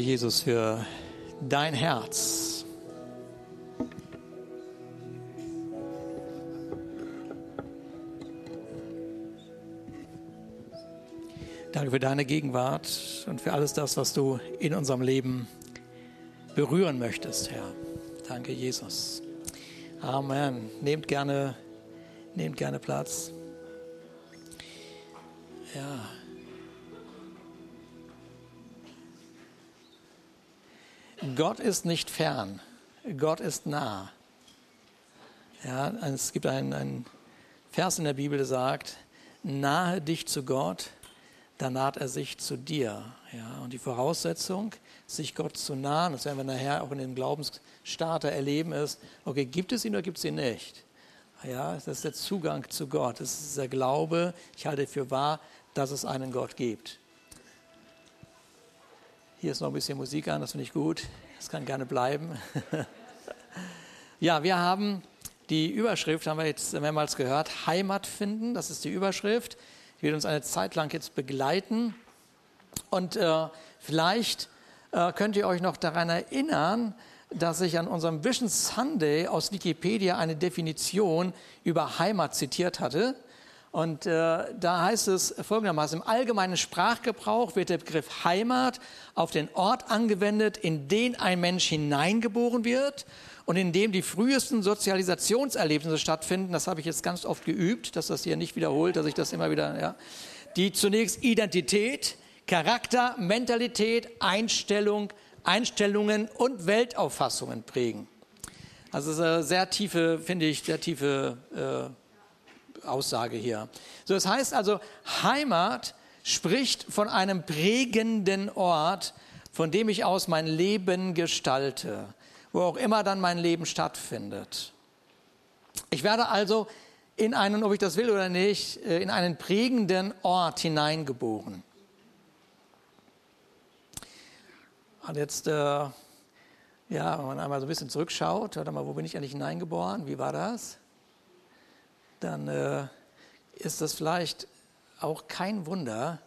Jesus, für dein Herz. Danke für deine Gegenwart und für alles das, was du in unserem Leben berühren möchtest, Herr. Danke, Jesus. Amen. Nehmt gerne, nehmt gerne Platz. Ja. Gott ist nicht fern, Gott ist nah. Ja, es gibt einen, Vers in der Bibel, der sagt, nahe dich zu Gott, dann naht er sich zu dir. Ja, und die Voraussetzung, sich Gott zu nahen, das werden wir nachher auch in dem Glaubensstarter erleben, ist, okay, gibt es ihn oder gibt es ihn nicht? Ja, das ist der Zugang zu Gott. Das ist der Glaube, ich halte für wahr, dass es einen Gott gibt. Hier ist noch ein bisschen Musik an, das finde ich gut. Das kann gerne bleiben. ja, wir haben die Überschrift, haben wir jetzt mehrmals gehört, Heimat finden. Das ist die Überschrift. Die wird uns eine Zeit lang jetzt begleiten. Und äh, vielleicht äh, könnt ihr euch noch daran erinnern, dass ich an unserem Vision Sunday aus Wikipedia eine Definition über Heimat zitiert hatte. Und äh, da heißt es folgendermaßen, im allgemeinen Sprachgebrauch wird der Begriff Heimat auf den Ort angewendet, in den ein Mensch hineingeboren wird und in dem die frühesten Sozialisationserlebnisse stattfinden. Das habe ich jetzt ganz oft geübt, dass das hier nicht wiederholt, dass ich das immer wieder, ja. Die zunächst Identität, Charakter, Mentalität, Einstellung, Einstellungen und Weltauffassungen prägen. Also sehr tiefe, finde ich, sehr tiefe äh, Aussage hier. So, das heißt also, Heimat spricht von einem prägenden Ort, von dem ich aus mein Leben gestalte, wo auch immer dann mein Leben stattfindet. Ich werde also in einen, ob ich das will oder nicht, äh, in einen prägenden Ort hineingeboren. Und jetzt, äh, ja, wenn man einmal so ein bisschen zurückschaut, warte mal, wo bin ich eigentlich hineingeboren? Wie war das? Dann äh, ist das vielleicht auch kein Wunder,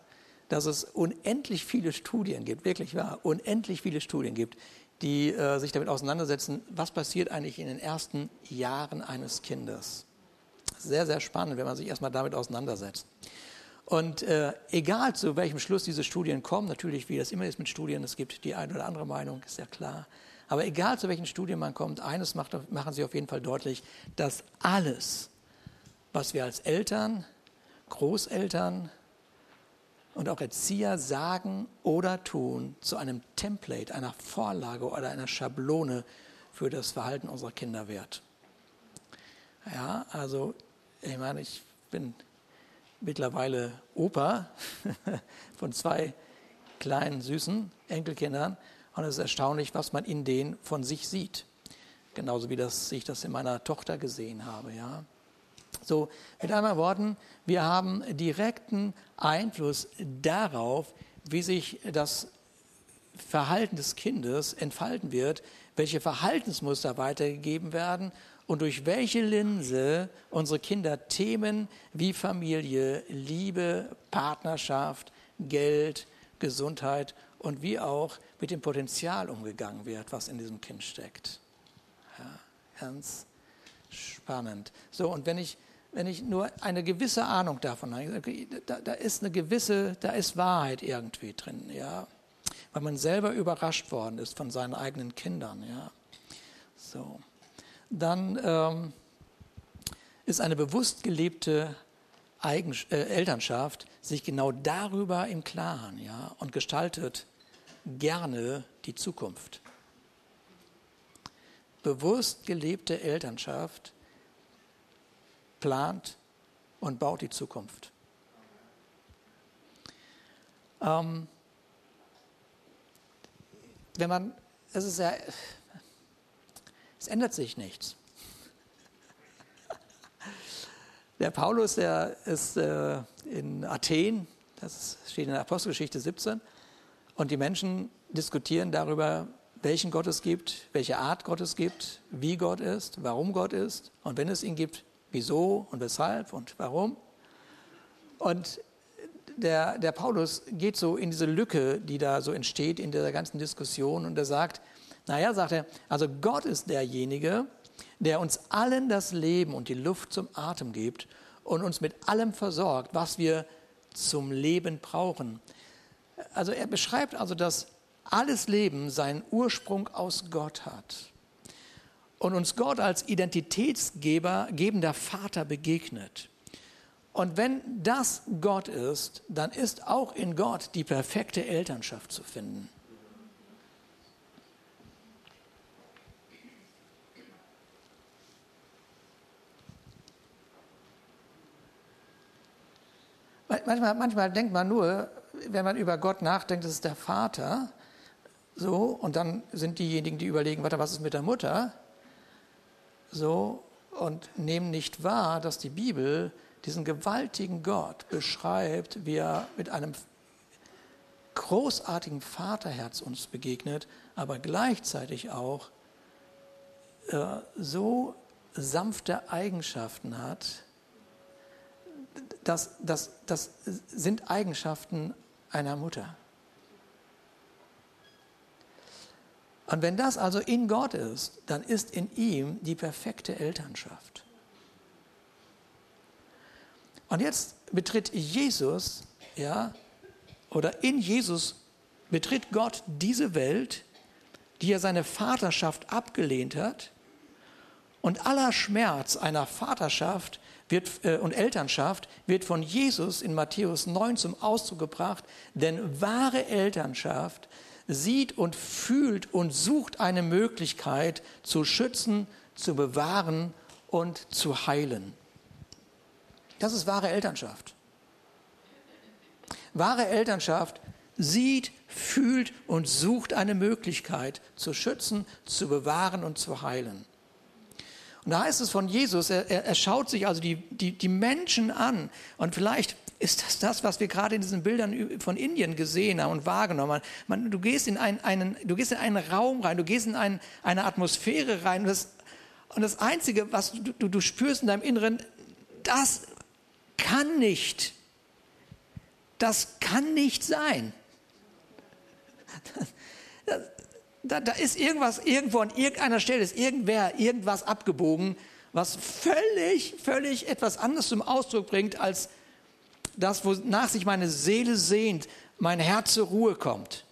dass es unendlich viele Studien gibt, wirklich wahr, unendlich viele Studien gibt, die äh, sich damit auseinandersetzen, was passiert eigentlich in den ersten Jahren eines Kindes. Sehr, sehr spannend, wenn man sich erstmal damit auseinandersetzt. Und äh, egal zu welchem Schluss diese Studien kommen, natürlich, wie das immer ist mit Studien, es gibt die eine oder andere Meinung, ist ja klar. Aber egal zu welchen Studien man kommt, eines macht, machen sie auf jeden Fall deutlich, dass alles, was wir als Eltern, Großeltern und auch Erzieher sagen oder tun, zu einem Template, einer Vorlage oder einer Schablone für das Verhalten unserer Kinder wird. Ja, also ich meine, ich bin mittlerweile Opa von zwei kleinen, süßen Enkelkindern und es ist erstaunlich, was man in denen von sich sieht. Genauso wie das, ich das in meiner Tochter gesehen habe. Ja. So, mit anderen Worten, wir haben direkten Einfluss darauf, wie sich das Verhalten des Kindes entfalten wird, welche Verhaltensmuster weitergegeben werden und durch welche Linse unsere Kinder Themen wie Familie, Liebe, Partnerschaft, Geld, Gesundheit und wie auch mit dem Potenzial umgegangen wird, was in diesem Kind steckt. Ja, ganz spannend. So, und wenn ich wenn ich nur eine gewisse Ahnung davon habe, da, da, ist eine gewisse, da ist Wahrheit irgendwie drin, ja, weil man selber überrascht worden ist von seinen eigenen Kindern, ja. So, dann ähm, ist eine bewusst gelebte Eigen, äh, Elternschaft sich genau darüber im Klaren, ja, und gestaltet gerne die Zukunft. Bewusst gelebte Elternschaft plant und baut die Zukunft. Ähm, wenn man, es ist ja, es ändert sich nichts. Der Paulus, der ist äh, in Athen, das steht in der Apostelgeschichte 17, und die Menschen diskutieren darüber, welchen Gott es gibt, welche Art Gott es gibt, wie Gott ist, warum Gott ist und wenn es ihn gibt, wieso und weshalb und warum. Und der, der Paulus geht so in diese Lücke, die da so entsteht in dieser ganzen Diskussion und er sagt, naja, sagt er, also Gott ist derjenige, der uns allen das Leben und die Luft zum Atem gibt und uns mit allem versorgt, was wir zum Leben brauchen. Also er beschreibt also, dass alles Leben seinen Ursprung aus Gott hat und uns Gott als Identitätsgeber, gebender Vater begegnet. Und wenn das Gott ist, dann ist auch in Gott die perfekte Elternschaft zu finden. Manchmal, manchmal denkt man nur, wenn man über Gott nachdenkt, das ist der Vater. So, und dann sind diejenigen, die überlegen, warte, was ist mit der Mutter? So, und nehmen nicht wahr, dass die Bibel diesen gewaltigen Gott beschreibt, wie er mit einem großartigen Vaterherz uns begegnet, aber gleichzeitig auch äh, so sanfte Eigenschaften hat, das, das, das sind Eigenschaften einer Mutter. Und wenn das also in Gott ist, dann ist in ihm die perfekte Elternschaft. Und jetzt betritt Jesus, ja, oder in Jesus betritt Gott diese Welt, die er seine Vaterschaft abgelehnt hat. Und aller Schmerz einer Vaterschaft wird, äh, und Elternschaft wird von Jesus in Matthäus 9 zum Ausdruck gebracht, denn wahre Elternschaft sieht und fühlt und sucht eine Möglichkeit zu schützen, zu bewahren und zu heilen. Das ist wahre Elternschaft. Wahre Elternschaft sieht, fühlt und sucht eine Möglichkeit zu schützen, zu bewahren und zu heilen. Und da heißt es von Jesus, er, er schaut sich also die, die, die Menschen an. Und vielleicht ist das das, was wir gerade in diesen Bildern von Indien gesehen haben und wahrgenommen haben. Man, du, gehst in einen, einen, du gehst in einen Raum rein, du gehst in ein, eine Atmosphäre rein. Und das, und das Einzige, was du, du, du spürst in deinem Inneren, das kann nicht. Das kann nicht sein. Da, da, ist irgendwas, irgendwo an irgendeiner Stelle ist irgendwer, irgendwas abgebogen, was völlig, völlig etwas anderes zum Ausdruck bringt, als das, wonach sich meine Seele sehnt, mein Herz zur Ruhe kommt.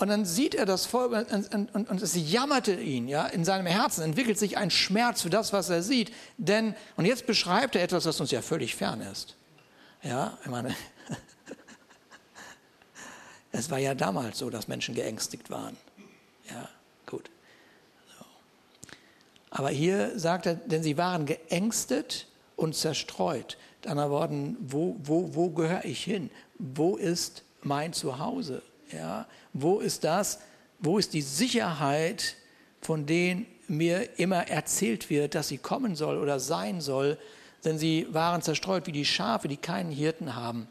Und dann sieht er das Volk und, und, und, und, es jammerte ihn. Ja? In seinem Herzen entwickelt sich ein Schmerz für das, was er sieht. Denn, und jetzt beschreibt er etwas, was uns ja völlig fern ist. Ja, ich meine, es war ja damals so, dass Menschen geängstigt waren. Ja. Aber hier sagt er, denn sie waren geängstet und zerstreut. Dann Worten, wo, wo, wo gehöre ich hin? Wo ist mein Zuhause? Ja, wo ist das? Wo ist die Sicherheit, von denen mir immer erzählt wird, dass sie kommen soll oder sein soll? Denn sie waren zerstreut wie die Schafe, die keinen Hirten haben.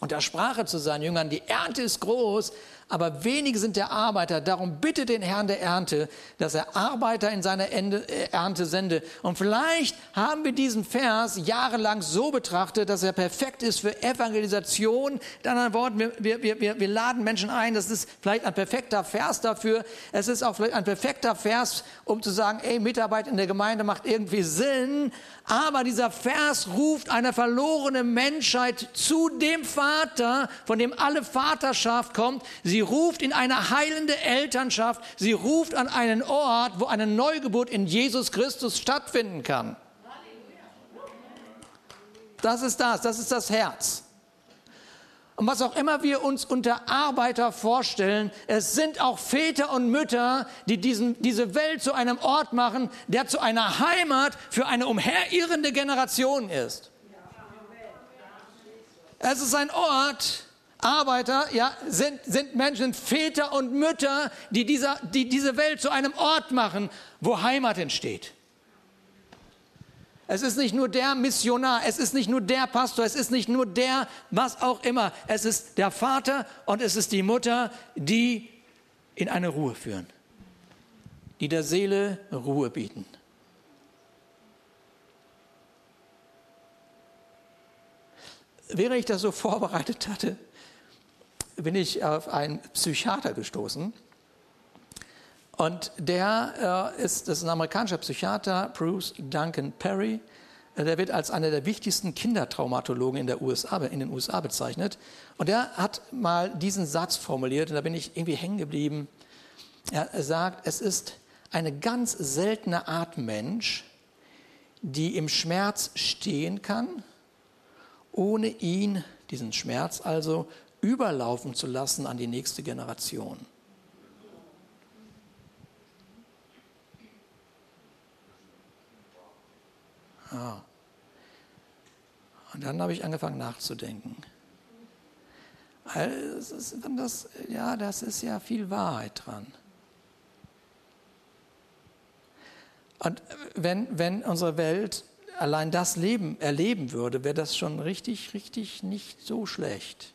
Und da sprach er zu seinen Jüngern, die Ernte ist groß, aber wenige sind der Arbeiter. Darum bitte den Herrn der Ernte, dass er Arbeiter in seine äh, Ernte sende. Und vielleicht haben wir diesen Vers jahrelang so betrachtet, dass er perfekt ist für Evangelisation. In anderen Worten, wir, wir, wir, wir laden Menschen ein. Das ist vielleicht ein perfekter Vers dafür. Es ist auch vielleicht ein perfekter Vers, um zu sagen, ey, Mitarbeit in der Gemeinde macht irgendwie Sinn. Aber dieser Vers ruft eine verlorene Menschheit zu dem Vater, von dem alle Vaterschaft kommt. Sie Sie ruft in eine heilende Elternschaft. Sie ruft an einen Ort, wo eine Neugeburt in Jesus Christus stattfinden kann. Das ist das, das ist das Herz. Und was auch immer wir uns unter Arbeiter vorstellen, es sind auch Väter und Mütter, die diesen, diese Welt zu einem Ort machen, der zu einer Heimat für eine umherirrende Generation ist. Es ist ein Ort, Arbeiter ja, sind, sind Menschen, Väter und Mütter, die, dieser, die diese Welt zu einem Ort machen, wo Heimat entsteht. Es ist nicht nur der Missionar, es ist nicht nur der Pastor, es ist nicht nur der, was auch immer. Es ist der Vater und es ist die Mutter, die in eine Ruhe führen, die der Seele Ruhe bieten. Wäre ich das so vorbereitet hatte, bin ich auf einen Psychiater gestoßen. Und der äh, ist, das ist ein amerikanischer Psychiater, Bruce Duncan Perry. Äh, der wird als einer der wichtigsten Kindertraumatologen in, der USA, in den USA bezeichnet. Und der hat mal diesen Satz formuliert, und da bin ich irgendwie hängen geblieben. Er sagt, es ist eine ganz seltene Art Mensch, die im Schmerz stehen kann, ohne ihn, diesen Schmerz also, überlaufen zu lassen an die nächste Generation. Ja. Und dann habe ich angefangen nachzudenken. Das, ja, das ist ja viel Wahrheit dran. Und wenn, wenn unsere Welt allein das Leben erleben würde, wäre das schon richtig, richtig nicht so schlecht.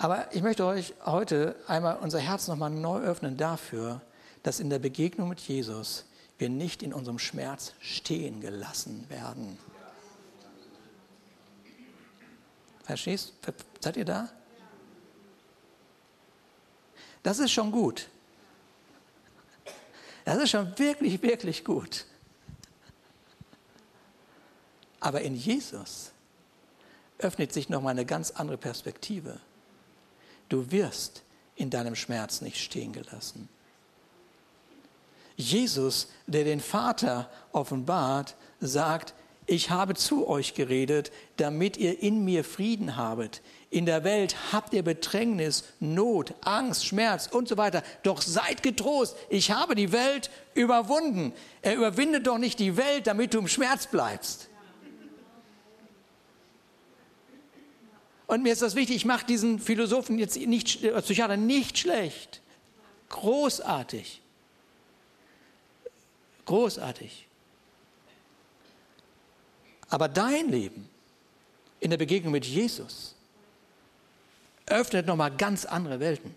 Aber ich möchte euch heute einmal unser Herz nochmal neu öffnen dafür, dass in der Begegnung mit Jesus wir nicht in unserem Schmerz stehen gelassen werden. Verstehst? Seid ihr da? Das ist schon gut. Das ist schon wirklich, wirklich gut. Aber in Jesus öffnet sich nochmal eine ganz andere Perspektive. Du wirst in deinem Schmerz nicht stehen gelassen. Jesus, der den Vater offenbart, sagt, ich habe zu euch geredet, damit ihr in mir Frieden habet. In der Welt habt ihr Bedrängnis, Not, Angst, Schmerz und so weiter. Doch seid getrost, ich habe die Welt überwunden. Er überwindet doch nicht die Welt, damit du im Schmerz bleibst. Und mir ist das wichtig, ich mache diesen Philosophen jetzt nicht, Psychiater nicht schlecht. Großartig. Großartig. Aber dein Leben in der Begegnung mit Jesus öffnet nochmal ganz andere Welten.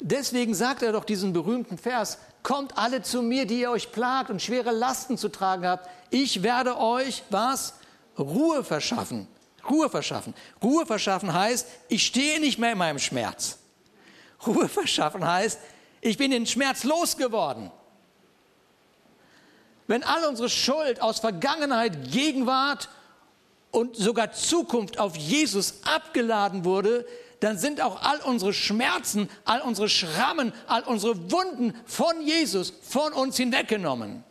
Deswegen sagt er doch diesen berühmten Vers, kommt alle zu mir, die ihr euch plagt und schwere Lasten zu tragen habt. Ich werde euch was? Ruhe verschaffen. Ruhe verschaffen. Ruhe verschaffen heißt, ich stehe nicht mehr in meinem Schmerz. Ruhe verschaffen heißt, ich bin den Schmerz losgeworden. Wenn all unsere Schuld aus Vergangenheit, Gegenwart und sogar Zukunft auf Jesus abgeladen wurde, dann sind auch all unsere Schmerzen, all unsere Schrammen, all unsere Wunden von Jesus, von uns hinweggenommen.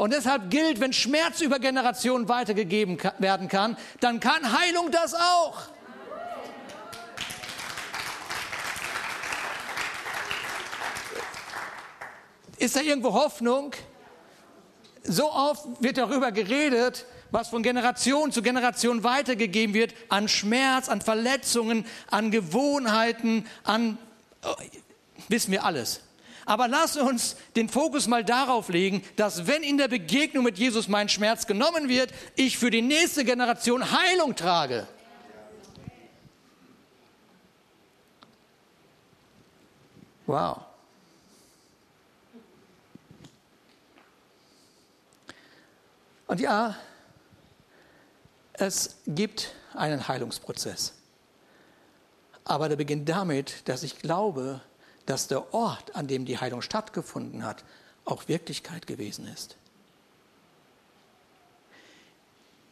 Und deshalb gilt, wenn Schmerz über Generationen weitergegeben werden kann, dann kann Heilung das auch. Ist da irgendwo Hoffnung? So oft wird darüber geredet, was von Generation zu Generation weitergegeben wird, an Schmerz, an Verletzungen, an Gewohnheiten, an, oh, wissen wir alles. Aber lass uns den Fokus mal darauf legen, dass wenn in der Begegnung mit Jesus mein Schmerz genommen wird, ich für die nächste Generation Heilung trage. Wow. Und ja, es gibt einen Heilungsprozess. Aber der beginnt damit, dass ich glaube, dass der Ort, an dem die Heilung stattgefunden hat, auch Wirklichkeit gewesen ist.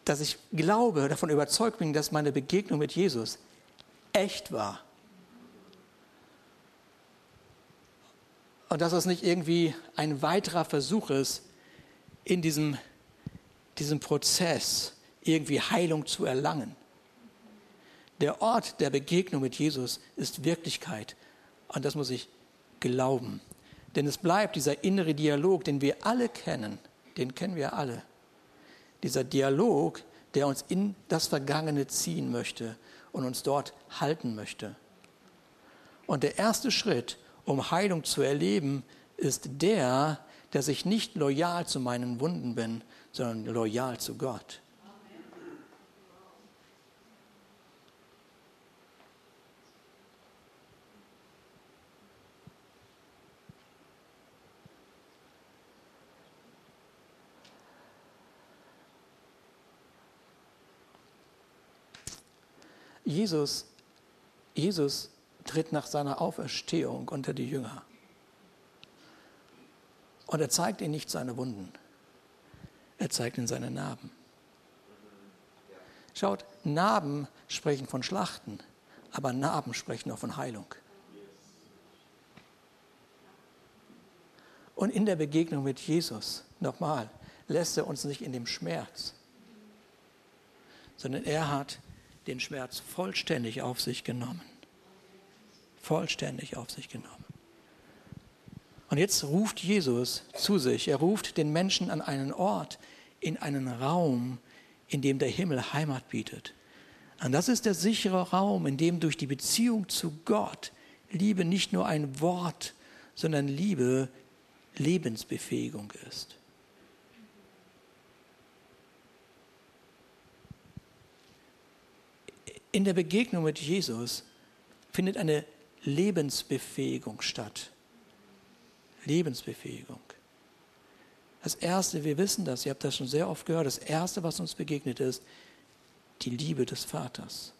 Dass ich glaube, davon überzeugt bin, dass meine Begegnung mit Jesus echt war. Und dass es nicht irgendwie ein weiterer Versuch ist, in diesem, diesem Prozess irgendwie Heilung zu erlangen. Der Ort der Begegnung mit Jesus ist Wirklichkeit. Und das muss ich glauben. Denn es bleibt dieser innere Dialog, den wir alle kennen, den kennen wir alle. Dieser Dialog, der uns in das Vergangene ziehen möchte und uns dort halten möchte. Und der erste Schritt, um Heilung zu erleben, ist der, dass ich nicht loyal zu meinen Wunden bin, sondern loyal zu Gott. Jesus, Jesus tritt nach seiner Auferstehung unter die Jünger. Und er zeigt ihnen nicht seine Wunden. Er zeigt ihnen seine Narben. Schaut, Narben sprechen von Schlachten, aber Narben sprechen auch von Heilung. Und in der Begegnung mit Jesus, nochmal, lässt er uns nicht in dem Schmerz, sondern er hat den Schmerz vollständig auf sich genommen. Vollständig auf sich genommen. Und jetzt ruft Jesus zu sich. Er ruft den Menschen an einen Ort, in einen Raum, in dem der Himmel Heimat bietet. Und das ist der sichere Raum, in dem durch die Beziehung zu Gott Liebe nicht nur ein Wort, sondern Liebe Lebensbefähigung ist. In der Begegnung mit Jesus findet eine Lebensbefähigung statt. Lebensbefähigung. Das Erste, wir wissen das, ihr habt das schon sehr oft gehört, das Erste, was uns begegnet ist, die Liebe des Vaters.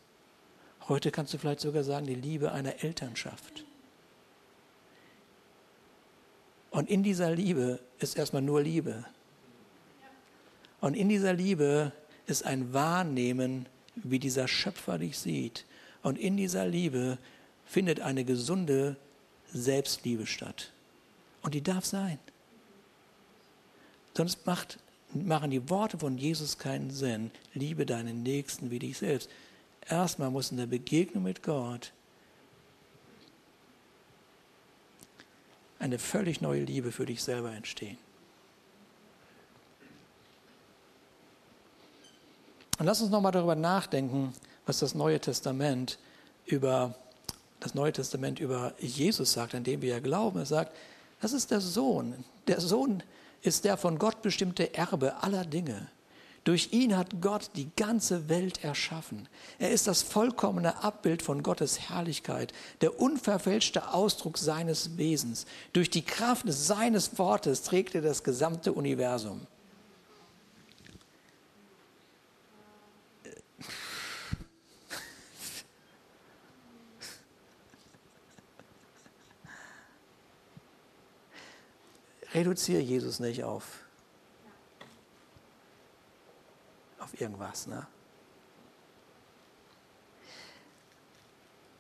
Heute kannst du vielleicht sogar sagen, die Liebe einer Elternschaft. Und in dieser Liebe ist erstmal nur Liebe. Und in dieser Liebe ist ein Wahrnehmen, wie dieser Schöpfer dich sieht. Und in dieser Liebe findet eine gesunde Selbstliebe statt. Und die darf sein. Sonst macht, machen die Worte von Jesus keinen Sinn. Liebe deinen Nächsten wie dich selbst. Erstmal muss in der Begegnung mit Gott eine völlig neue Liebe für dich selber entstehen. Und lass uns nochmal darüber nachdenken, was das Neue Testament über das Neue Testament über Jesus sagt, an dem wir ja glauben. Er sagt, das ist der Sohn. Der Sohn ist der von Gott bestimmte Erbe aller Dinge. Durch ihn hat Gott die ganze Welt erschaffen. Er ist das vollkommene Abbild von Gottes Herrlichkeit, der unverfälschte Ausdruck seines Wesens. Durch die Kraft seines Wortes trägt er das gesamte Universum. Reduziere Jesus nicht auf, auf irgendwas. Ne?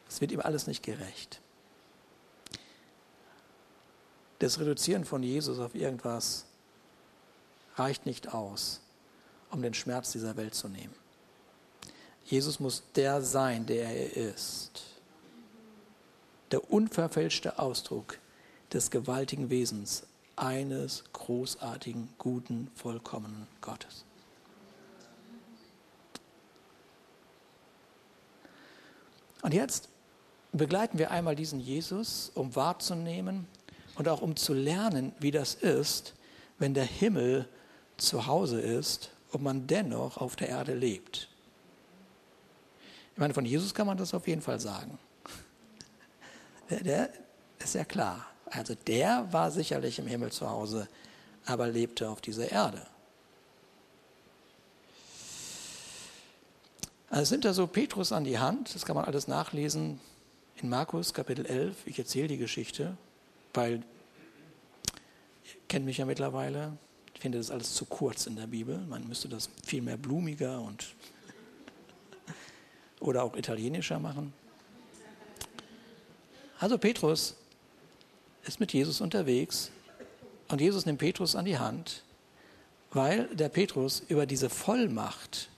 Es wird ihm alles nicht gerecht. Das Reduzieren von Jesus auf irgendwas reicht nicht aus, um den Schmerz dieser Welt zu nehmen. Jesus muss der sein, der er ist. Der unverfälschte Ausdruck des gewaltigen Wesens eines großartigen, guten, vollkommenen Gottes. Und jetzt begleiten wir einmal diesen Jesus, um wahrzunehmen und auch um zu lernen, wie das ist, wenn der Himmel zu Hause ist und man dennoch auf der Erde lebt. Ich meine, von Jesus kann man das auf jeden Fall sagen. Der, der ist ja klar. Also der war sicherlich im Himmel zu Hause, aber lebte auf dieser Erde. Also sind da so Petrus an die Hand, das kann man alles nachlesen in Markus Kapitel 11. Ich erzähle die Geschichte, weil ihr kennt mich ja mittlerweile. Ich finde das alles zu kurz in der Bibel. Man müsste das viel mehr blumiger und oder auch italienischer machen. Also Petrus ist mit Jesus unterwegs und Jesus nimmt Petrus an die Hand, weil der Petrus über diese Vollmacht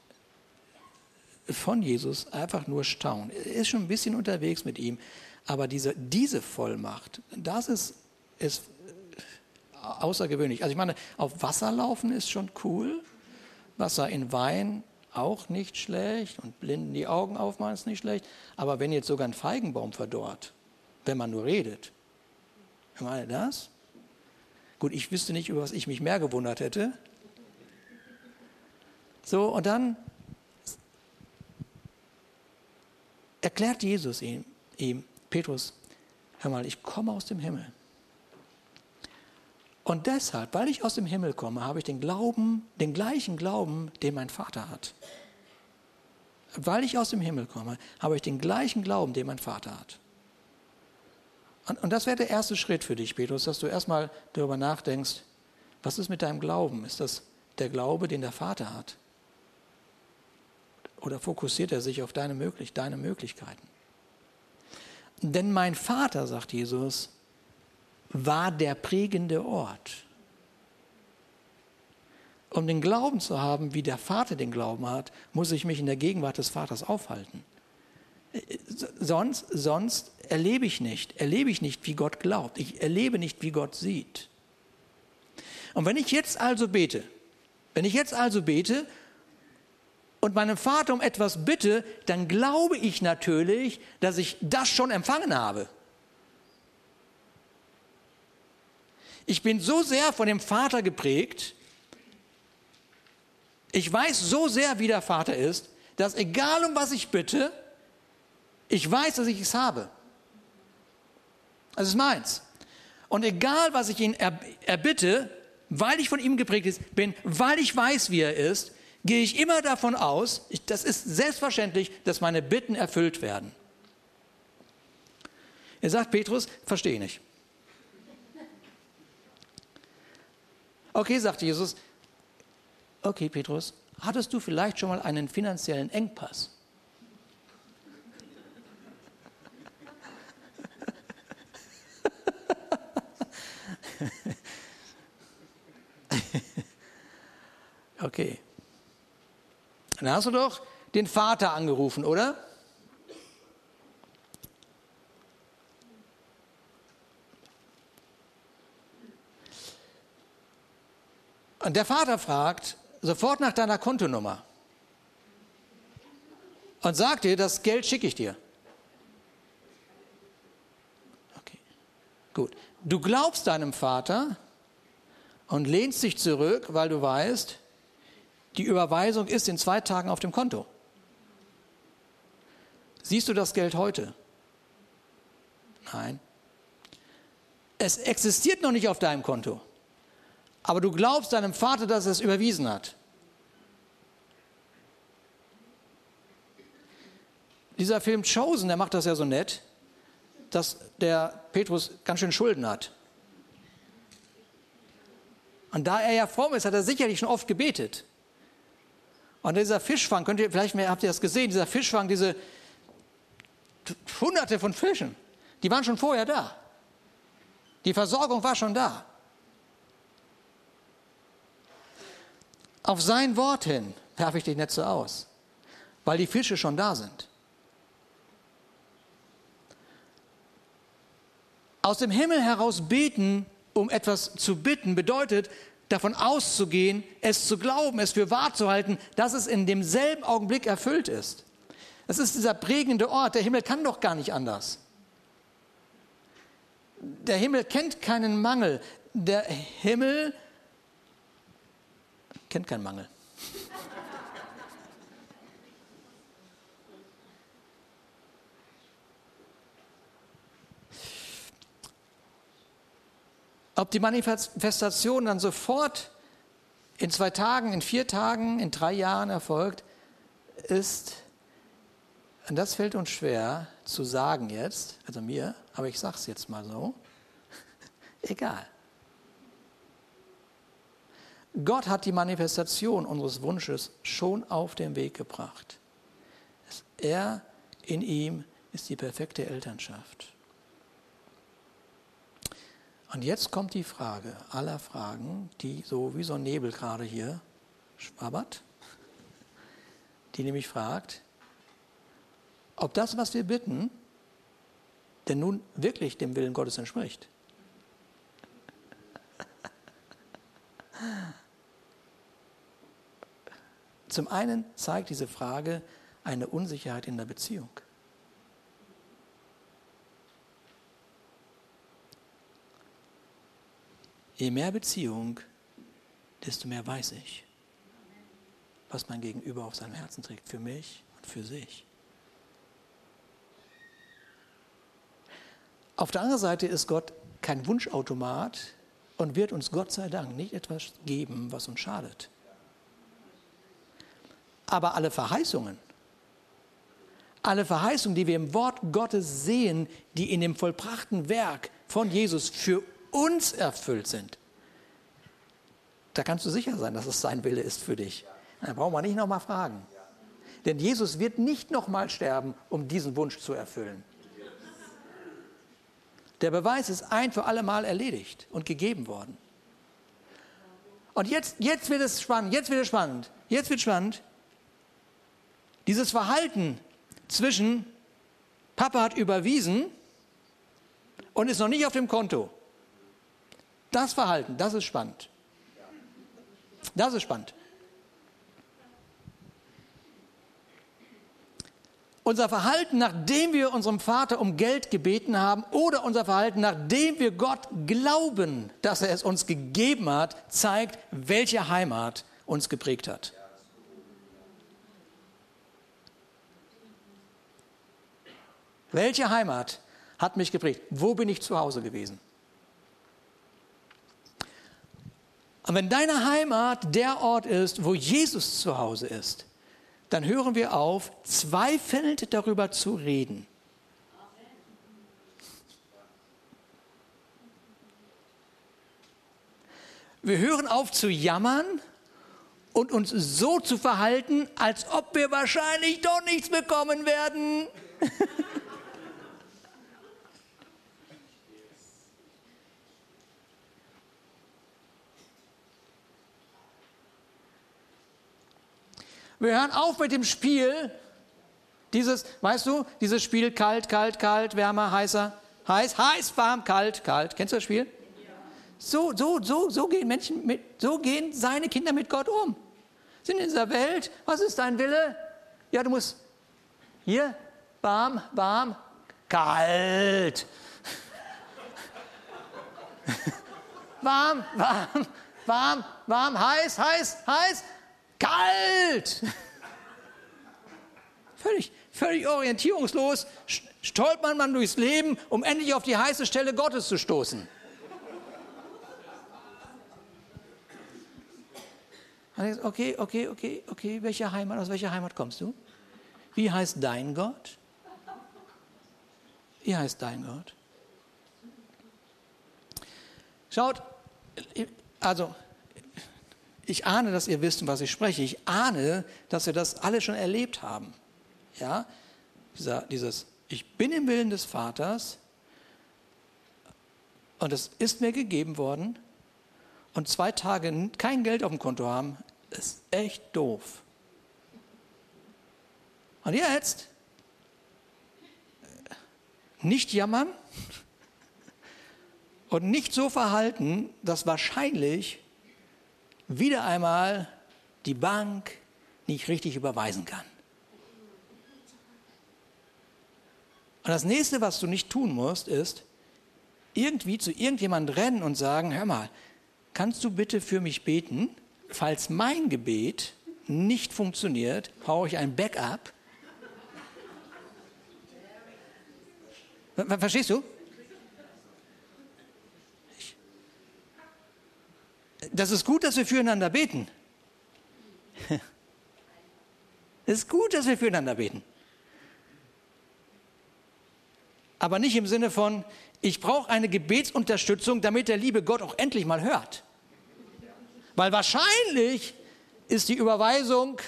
von Jesus einfach nur staunt. Er ist schon ein bisschen unterwegs mit ihm, aber diese, diese Vollmacht, das ist, ist außergewöhnlich. Also ich meine, auf Wasser laufen ist schon cool, Wasser in Wein auch nicht schlecht und blinden die Augen aufmachen ist nicht schlecht, aber wenn jetzt sogar ein Feigenbaum verdorrt, wenn man nur redet, ich meine das? Gut, ich wüsste nicht, über was ich mich mehr gewundert hätte. So, und dann erklärt Jesus ihm, ihm, Petrus, hör mal, ich komme aus dem Himmel. Und deshalb, weil ich aus dem Himmel komme, habe ich den Glauben, den gleichen Glauben, den mein Vater hat. weil ich aus dem Himmel komme, habe ich den gleichen Glauben, den mein Vater hat. Und, und das wäre der erste Schritt für dich, Petrus, dass du erstmal darüber nachdenkst, was ist mit deinem Glauben? Ist das der Glaube, den der Vater hat? Oder fokussiert er sich auf deine, möglich deine Möglichkeiten? Denn mein Vater, sagt Jesus, war der prägende Ort. Um den Glauben zu haben, wie der Vater den Glauben hat, muss ich mich in der Gegenwart des Vaters aufhalten. Sonst, sonst erlebe ich nicht, erlebe ich nicht, wie Gott glaubt. Ich erlebe nicht, wie Gott sieht. Und wenn ich jetzt also bete, wenn ich jetzt also bete und meinem Vater um etwas bitte, dann glaube ich natürlich, dass ich das schon empfangen habe. Ich bin so sehr von dem Vater geprägt, ich weiß so sehr, wie der Vater ist, dass egal um was ich bitte, ich weiß, dass ich es habe. Das ist meins. Und egal, was ich ihn erbitte, weil ich von ihm geprägt bin, weil ich weiß, wie er ist, gehe ich immer davon aus, das ist selbstverständlich, dass meine Bitten erfüllt werden. Er sagt Petrus, verstehe nicht. Okay, sagt Jesus, okay Petrus, hattest du vielleicht schon mal einen finanziellen Engpass? okay. Dann hast du doch den Vater angerufen, oder? Und der Vater fragt sofort nach deiner Kontonummer und sagt dir, das Geld schicke ich dir. Okay, gut. Du glaubst deinem Vater und lehnst dich zurück, weil du weißt, die Überweisung ist in zwei Tagen auf dem Konto. Siehst du das Geld heute? Nein. Es existiert noch nicht auf deinem Konto. Aber du glaubst deinem Vater, dass er es überwiesen hat. Dieser Film Chosen, der macht das ja so nett, dass der Petrus ganz schön Schulden hat. Und da er ja fromm ist, hat er sicherlich schon oft gebetet. Und dieser Fischfang, könnt ihr, vielleicht habt ihr das gesehen, dieser Fischfang, diese hunderte von Fischen, die waren schon vorher da. Die Versorgung war schon da. Auf sein Wort hin werfe ich die Netze aus, weil die Fische schon da sind. Aus dem Himmel heraus beten, um etwas zu bitten, bedeutet, davon auszugehen, es zu glauben, es für wahr zu halten, dass es in demselben Augenblick erfüllt ist. Das ist dieser prägende Ort. Der Himmel kann doch gar nicht anders. Der Himmel kennt keinen Mangel. Der Himmel kennt keinen Mangel. Ob die Manifestation dann sofort in zwei Tagen, in vier Tagen, in drei Jahren erfolgt, ist, und das fällt uns schwer zu sagen jetzt, also mir, aber ich sage es jetzt mal so, egal. Gott hat die Manifestation unseres Wunsches schon auf den Weg gebracht. Er in ihm ist die perfekte Elternschaft. Und jetzt kommt die Frage aller Fragen, die so wie so ein Nebel gerade hier schwabbert, die nämlich fragt, ob das, was wir bitten, denn nun wirklich dem Willen Gottes entspricht. Zum einen zeigt diese Frage eine Unsicherheit in der Beziehung. Je mehr Beziehung, desto mehr weiß ich, was mein Gegenüber auf seinem Herzen trägt, für mich und für sich. Auf der anderen Seite ist Gott kein Wunschautomat und wird uns Gott sei Dank nicht etwas geben, was uns schadet. Aber alle Verheißungen, alle Verheißungen, die wir im Wort Gottes sehen, die in dem vollbrachten Werk von Jesus für uns erfüllt sind, da kannst du sicher sein, dass es sein Wille ist für dich. Da brauchen wir nicht nochmal fragen. Denn Jesus wird nicht nochmal sterben, um diesen Wunsch zu erfüllen. Der Beweis ist ein für alle Mal erledigt und gegeben worden. Und jetzt, jetzt wird es spannend, jetzt wird es spannend, jetzt wird spannend. Dieses Verhalten zwischen Papa hat überwiesen und ist noch nicht auf dem Konto. Das Verhalten, das ist spannend. Das ist spannend. unser Verhalten, nachdem wir unserem Vater um Geld gebeten haben oder unser Verhalten, nachdem wir Gott glauben, dass er es uns gegeben hat, zeigt, welche Heimat uns geprägt hat. Welche Heimat hat mich geprägt? Wo bin ich zu Hause gewesen? Und wenn deine Heimat der Ort ist, wo Jesus zu Hause ist, dann hören wir auf, zweifelnd darüber zu reden. Wir hören auf zu jammern und uns so zu verhalten, als ob wir wahrscheinlich doch nichts bekommen werden. Wir hören auf mit dem Spiel. Dieses, weißt du, dieses Spiel kalt, kalt, kalt, wärmer, heißer, heiß, heiß, warm, kalt, kalt. Kennst du das Spiel? So, so, so, so gehen Menschen mit, so gehen seine Kinder mit Gott um. Sind in dieser Welt. Was ist dein Wille? Ja, du musst hier warm, warm, kalt. warm, warm, warm, warm, heiß, heiß, heiß, kalt. Völlig, völlig orientierungslos stolpert man durchs Leben, um endlich auf die heiße Stelle Gottes zu stoßen. Okay, okay, okay, okay, welche Heimat, aus welcher Heimat kommst du? Wie heißt dein Gott? Wie heißt dein Gott? Schaut, also ich ahne, dass ihr wisst, was ich spreche. Ich ahne, dass wir das alle schon erlebt haben. Ja, Dieser, dieses, ich bin im Willen des Vaters und es ist mir gegeben worden und zwei Tage kein Geld auf dem Konto haben, ist echt doof. Und jetzt nicht jammern und nicht so verhalten, dass wahrscheinlich wieder einmal die Bank nicht richtig überweisen kann. Und das nächste, was du nicht tun musst, ist irgendwie zu irgendjemand rennen und sagen, hör mal, kannst du bitte für mich beten? Falls mein Gebet nicht funktioniert, brauche ich ein Backup. Verstehst du? Das ist gut, dass wir füreinander beten. Es ist gut, dass wir füreinander beten. Aber nicht im Sinne von, ich brauche eine Gebetsunterstützung, damit der liebe Gott auch endlich mal hört. Weil wahrscheinlich ist die Überweisung,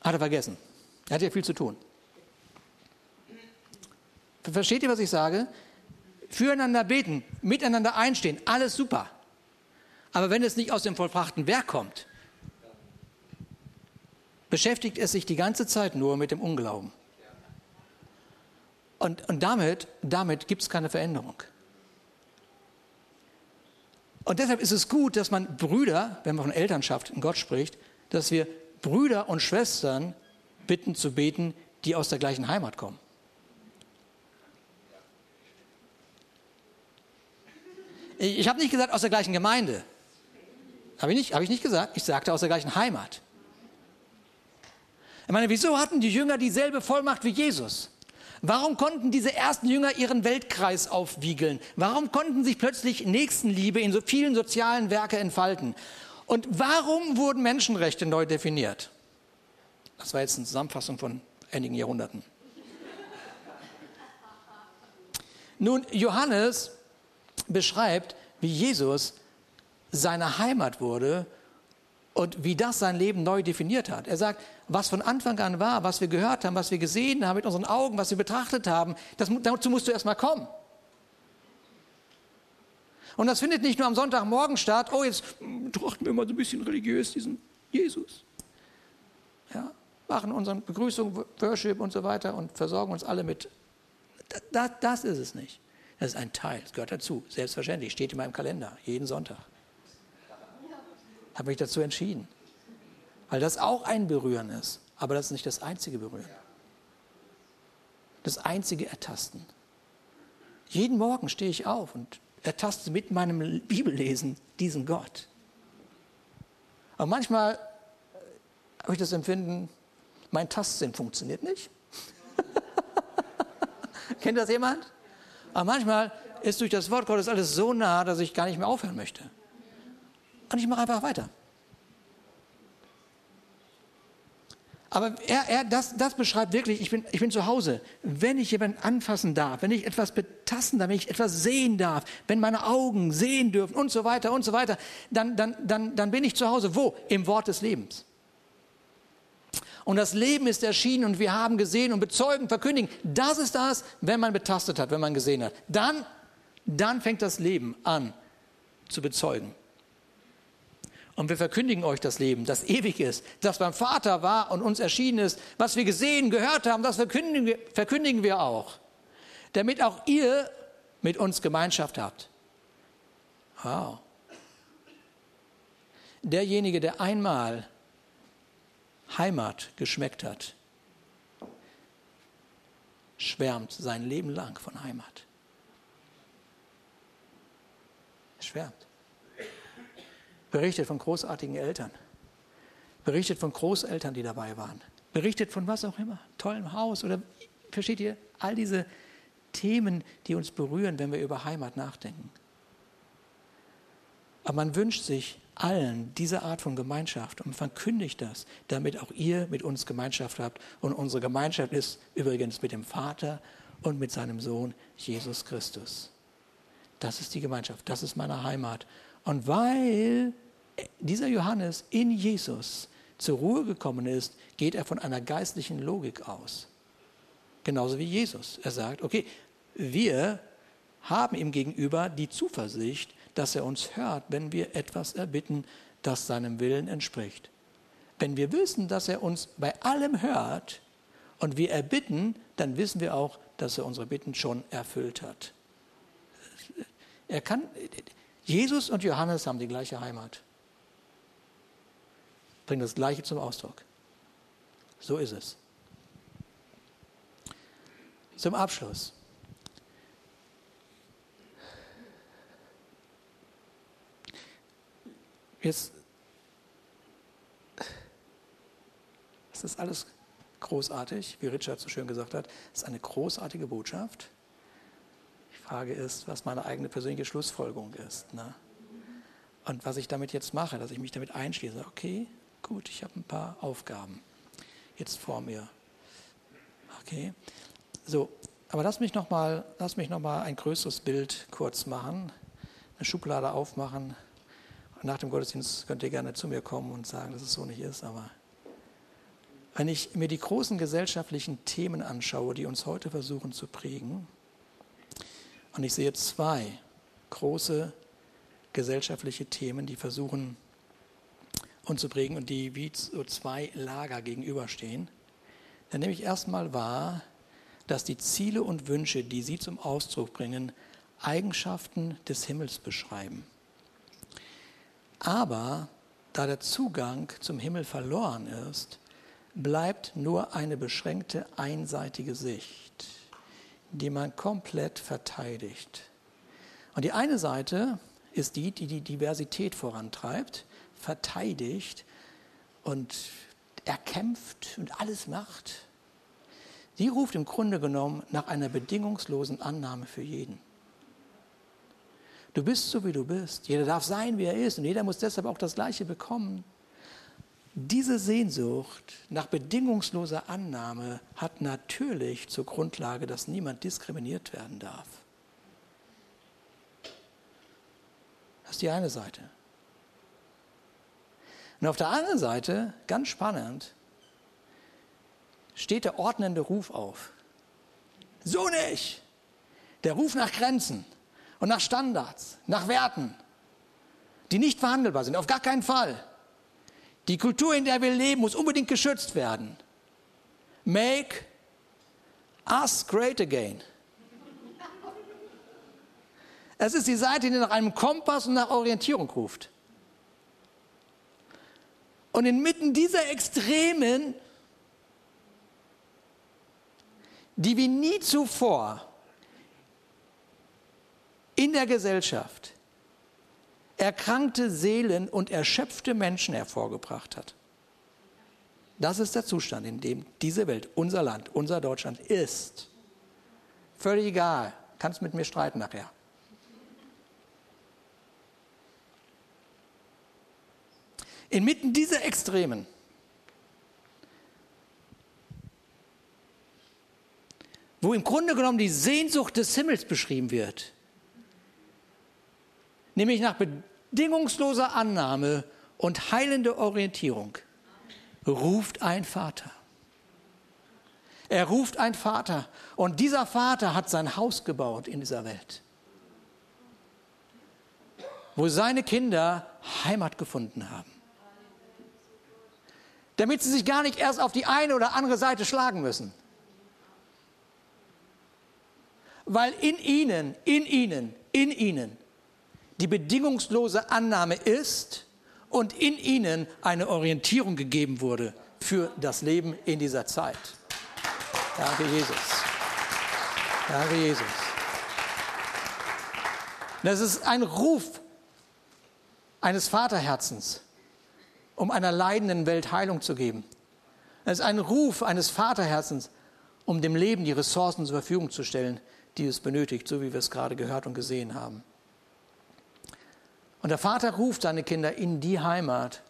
hat er vergessen. Er hat ja viel zu tun. Versteht ihr, was ich sage? Füreinander beten, miteinander einstehen, alles super. Aber wenn es nicht aus dem vollbrachten Werk kommt, beschäftigt es sich die ganze Zeit nur mit dem Unglauben. Und, und damit, damit gibt es keine Veränderung. Und deshalb ist es gut, dass man Brüder, wenn man von Elternschaft in Gott spricht, dass wir Brüder und Schwestern bitten zu beten, die aus der gleichen Heimat kommen. Ich habe nicht gesagt aus der gleichen Gemeinde. Habe ich, nicht, hab ich nicht gesagt. Ich sagte aus der gleichen Heimat. Ich meine, wieso hatten die Jünger dieselbe Vollmacht wie Jesus? Warum konnten diese ersten Jünger ihren Weltkreis aufwiegeln? Warum konnten sich plötzlich Nächstenliebe in so vielen sozialen Werke entfalten? Und warum wurden Menschenrechte neu definiert? Das war jetzt eine Zusammenfassung von einigen Jahrhunderten. Nun, Johannes beschreibt, wie Jesus seine Heimat wurde und wie das sein Leben neu definiert hat. Er sagt, was von Anfang an war, was wir gehört haben, was wir gesehen haben mit unseren Augen, was wir betrachtet haben, das, dazu musst du erstmal kommen. Und das findet nicht nur am Sonntagmorgen statt, oh, jetzt betrachten wir mal so ein bisschen religiös diesen Jesus. Ja, machen unsere Begrüßung, Worship und so weiter und versorgen uns alle mit. Das, das ist es nicht. Das ist ein Teil, das gehört dazu. Selbstverständlich, steht in meinem Kalender, jeden Sonntag. Habe mich dazu entschieden. Weil das auch ein Berühren ist. Aber das ist nicht das einzige Berühren. Das einzige Ertasten. Jeden Morgen stehe ich auf und ertaste mit meinem Bibellesen diesen Gott. Aber manchmal habe ich das Empfinden, mein Tastsinn funktioniert nicht. Kennt das jemand? Aber manchmal ist durch das Wort Gottes alles so nah, dass ich gar nicht mehr aufhören möchte. Und ich mache einfach weiter. Aber er, er, das, das beschreibt wirklich, ich bin, ich bin zu Hause. Wenn ich jemanden anfassen darf, wenn ich etwas betasten darf, wenn ich etwas sehen darf, wenn meine Augen sehen dürfen und so weiter und so weiter, dann, dann, dann, dann bin ich zu Hause. Wo? Im Wort des Lebens. Und das Leben ist erschienen und wir haben gesehen und bezeugen, verkündigen. Das ist das, wenn man betastet hat, wenn man gesehen hat. Dann, dann fängt das Leben an zu bezeugen. Und wir verkündigen euch das Leben, das ewig ist, das beim Vater war und uns erschienen ist. Was wir gesehen, gehört haben, das verkündigen wir, verkündigen wir auch. Damit auch ihr mit uns Gemeinschaft habt. Wow. Derjenige, der einmal Heimat geschmeckt hat, schwärmt sein Leben lang von Heimat. Schwärmt berichtet von großartigen Eltern, berichtet von Großeltern, die dabei waren, berichtet von was auch immer, tollem Haus oder versteht ihr, all diese Themen, die uns berühren, wenn wir über Heimat nachdenken. Aber man wünscht sich allen diese Art von Gemeinschaft und verkündigt das, damit auch ihr mit uns Gemeinschaft habt. Und unsere Gemeinschaft ist übrigens mit dem Vater und mit seinem Sohn Jesus Christus. Das ist die Gemeinschaft, das ist meine Heimat. Und weil dieser Johannes in Jesus zur Ruhe gekommen ist, geht er von einer geistlichen Logik aus. Genauso wie Jesus. Er sagt, okay, wir haben ihm gegenüber die Zuversicht, dass er uns hört, wenn wir etwas erbitten, das seinem Willen entspricht. Wenn wir wissen, dass er uns bei allem hört und wir erbitten, dann wissen wir auch, dass er unsere Bitten schon erfüllt hat. Er kann, Jesus und Johannes haben die gleiche Heimat. Bringen das Gleiche zum Ausdruck. So ist es. Zum Abschluss. Jetzt, es ist alles großartig, wie Richard so schön gesagt hat. Es ist eine großartige Botschaft. Frage ist, was meine eigene persönliche Schlussfolgerung ist. Ne? Und was ich damit jetzt mache, dass ich mich damit einschließe. Okay, gut, ich habe ein paar Aufgaben jetzt vor mir. Okay, so, aber lass mich noch mal, lass mich noch ein größeres Bild kurz machen, eine Schublade aufmachen. Nach dem Gottesdienst könnt ihr gerne zu mir kommen und sagen, dass es so nicht ist, aber wenn ich mir die großen gesellschaftlichen Themen anschaue, die uns heute versuchen zu prägen, und ich sehe zwei große gesellschaftliche Themen, die versuchen uns zu prägen und die wie so zwei Lager gegenüberstehen. Dann nehme ich erstmal wahr, dass die Ziele und Wünsche, die sie zum Ausdruck bringen, Eigenschaften des Himmels beschreiben. Aber da der Zugang zum Himmel verloren ist, bleibt nur eine beschränkte einseitige Sicht die man komplett verteidigt. Und die eine Seite ist die, die die Diversität vorantreibt, verteidigt und erkämpft und alles macht. Die ruft im Grunde genommen nach einer bedingungslosen Annahme für jeden. Du bist so, wie du bist. Jeder darf sein, wie er ist. Und jeder muss deshalb auch das Gleiche bekommen. Diese Sehnsucht nach bedingungsloser Annahme hat natürlich zur Grundlage, dass niemand diskriminiert werden darf. Das ist die eine Seite. Und auf der anderen Seite, ganz spannend, steht der ordnende Ruf auf. So nicht! Der Ruf nach Grenzen und nach Standards, nach Werten, die nicht verhandelbar sind, auf gar keinen Fall. Die Kultur, in der wir leben, muss unbedingt geschützt werden. Make us great again. Es ist die Seite, die nach einem Kompass und nach Orientierung ruft. Und inmitten dieser Extremen, die wie nie zuvor in der Gesellschaft erkrankte Seelen und erschöpfte Menschen hervorgebracht hat. Das ist der Zustand, in dem diese Welt, unser Land, unser Deutschland ist. Völlig egal, kannst mit mir streiten nachher. Inmitten dieser Extremen wo im Grunde genommen die Sehnsucht des Himmels beschrieben wird, nämlich nach bedingungsloser Annahme und heilende Orientierung, ruft ein Vater. Er ruft ein Vater und dieser Vater hat sein Haus gebaut in dieser Welt, wo seine Kinder Heimat gefunden haben, damit sie sich gar nicht erst auf die eine oder andere Seite schlagen müssen weil in ihnen, in ihnen, in ihnen die bedingungslose Annahme ist und in ihnen eine Orientierung gegeben wurde für das Leben in dieser Zeit. Danke, Jesus. Danke, Jesus. Das ist ein Ruf eines Vaterherzens, um einer leidenden Welt Heilung zu geben. Es ist ein Ruf eines Vaterherzens, um dem Leben die Ressourcen zur Verfügung zu stellen, die es benötigt, so wie wir es gerade gehört und gesehen haben. Und der Vater ruft seine Kinder in die Heimat,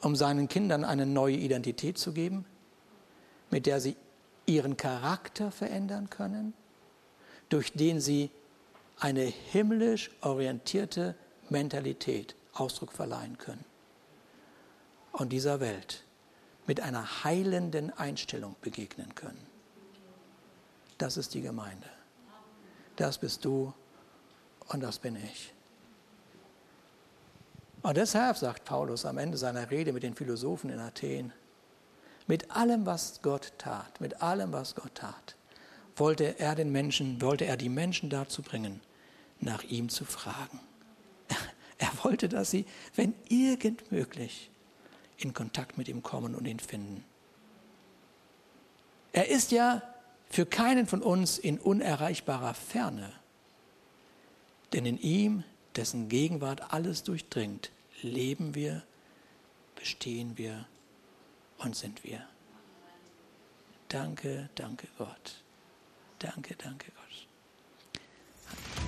um seinen Kindern eine neue Identität zu geben, mit der sie ihren Charakter verändern können, durch den sie eine himmlisch orientierte Mentalität Ausdruck verleihen können. Und dieser Welt mit einer heilenden Einstellung begegnen können. Das ist die Gemeinde. Das bist du und das bin ich. Und deshalb sagt Paulus am Ende seiner Rede mit den Philosophen in Athen, mit allem, was Gott tat, mit allem, was Gott tat, wollte er den Menschen, wollte er die Menschen dazu bringen, nach ihm zu fragen. Er wollte, dass sie, wenn irgend möglich, in Kontakt mit ihm kommen und ihn finden. Er ist ja für keinen von uns in unerreichbarer Ferne. Denn in ihm, dessen Gegenwart alles durchdringt, leben wir, bestehen wir und sind wir. Danke, danke Gott. Danke, danke Gott.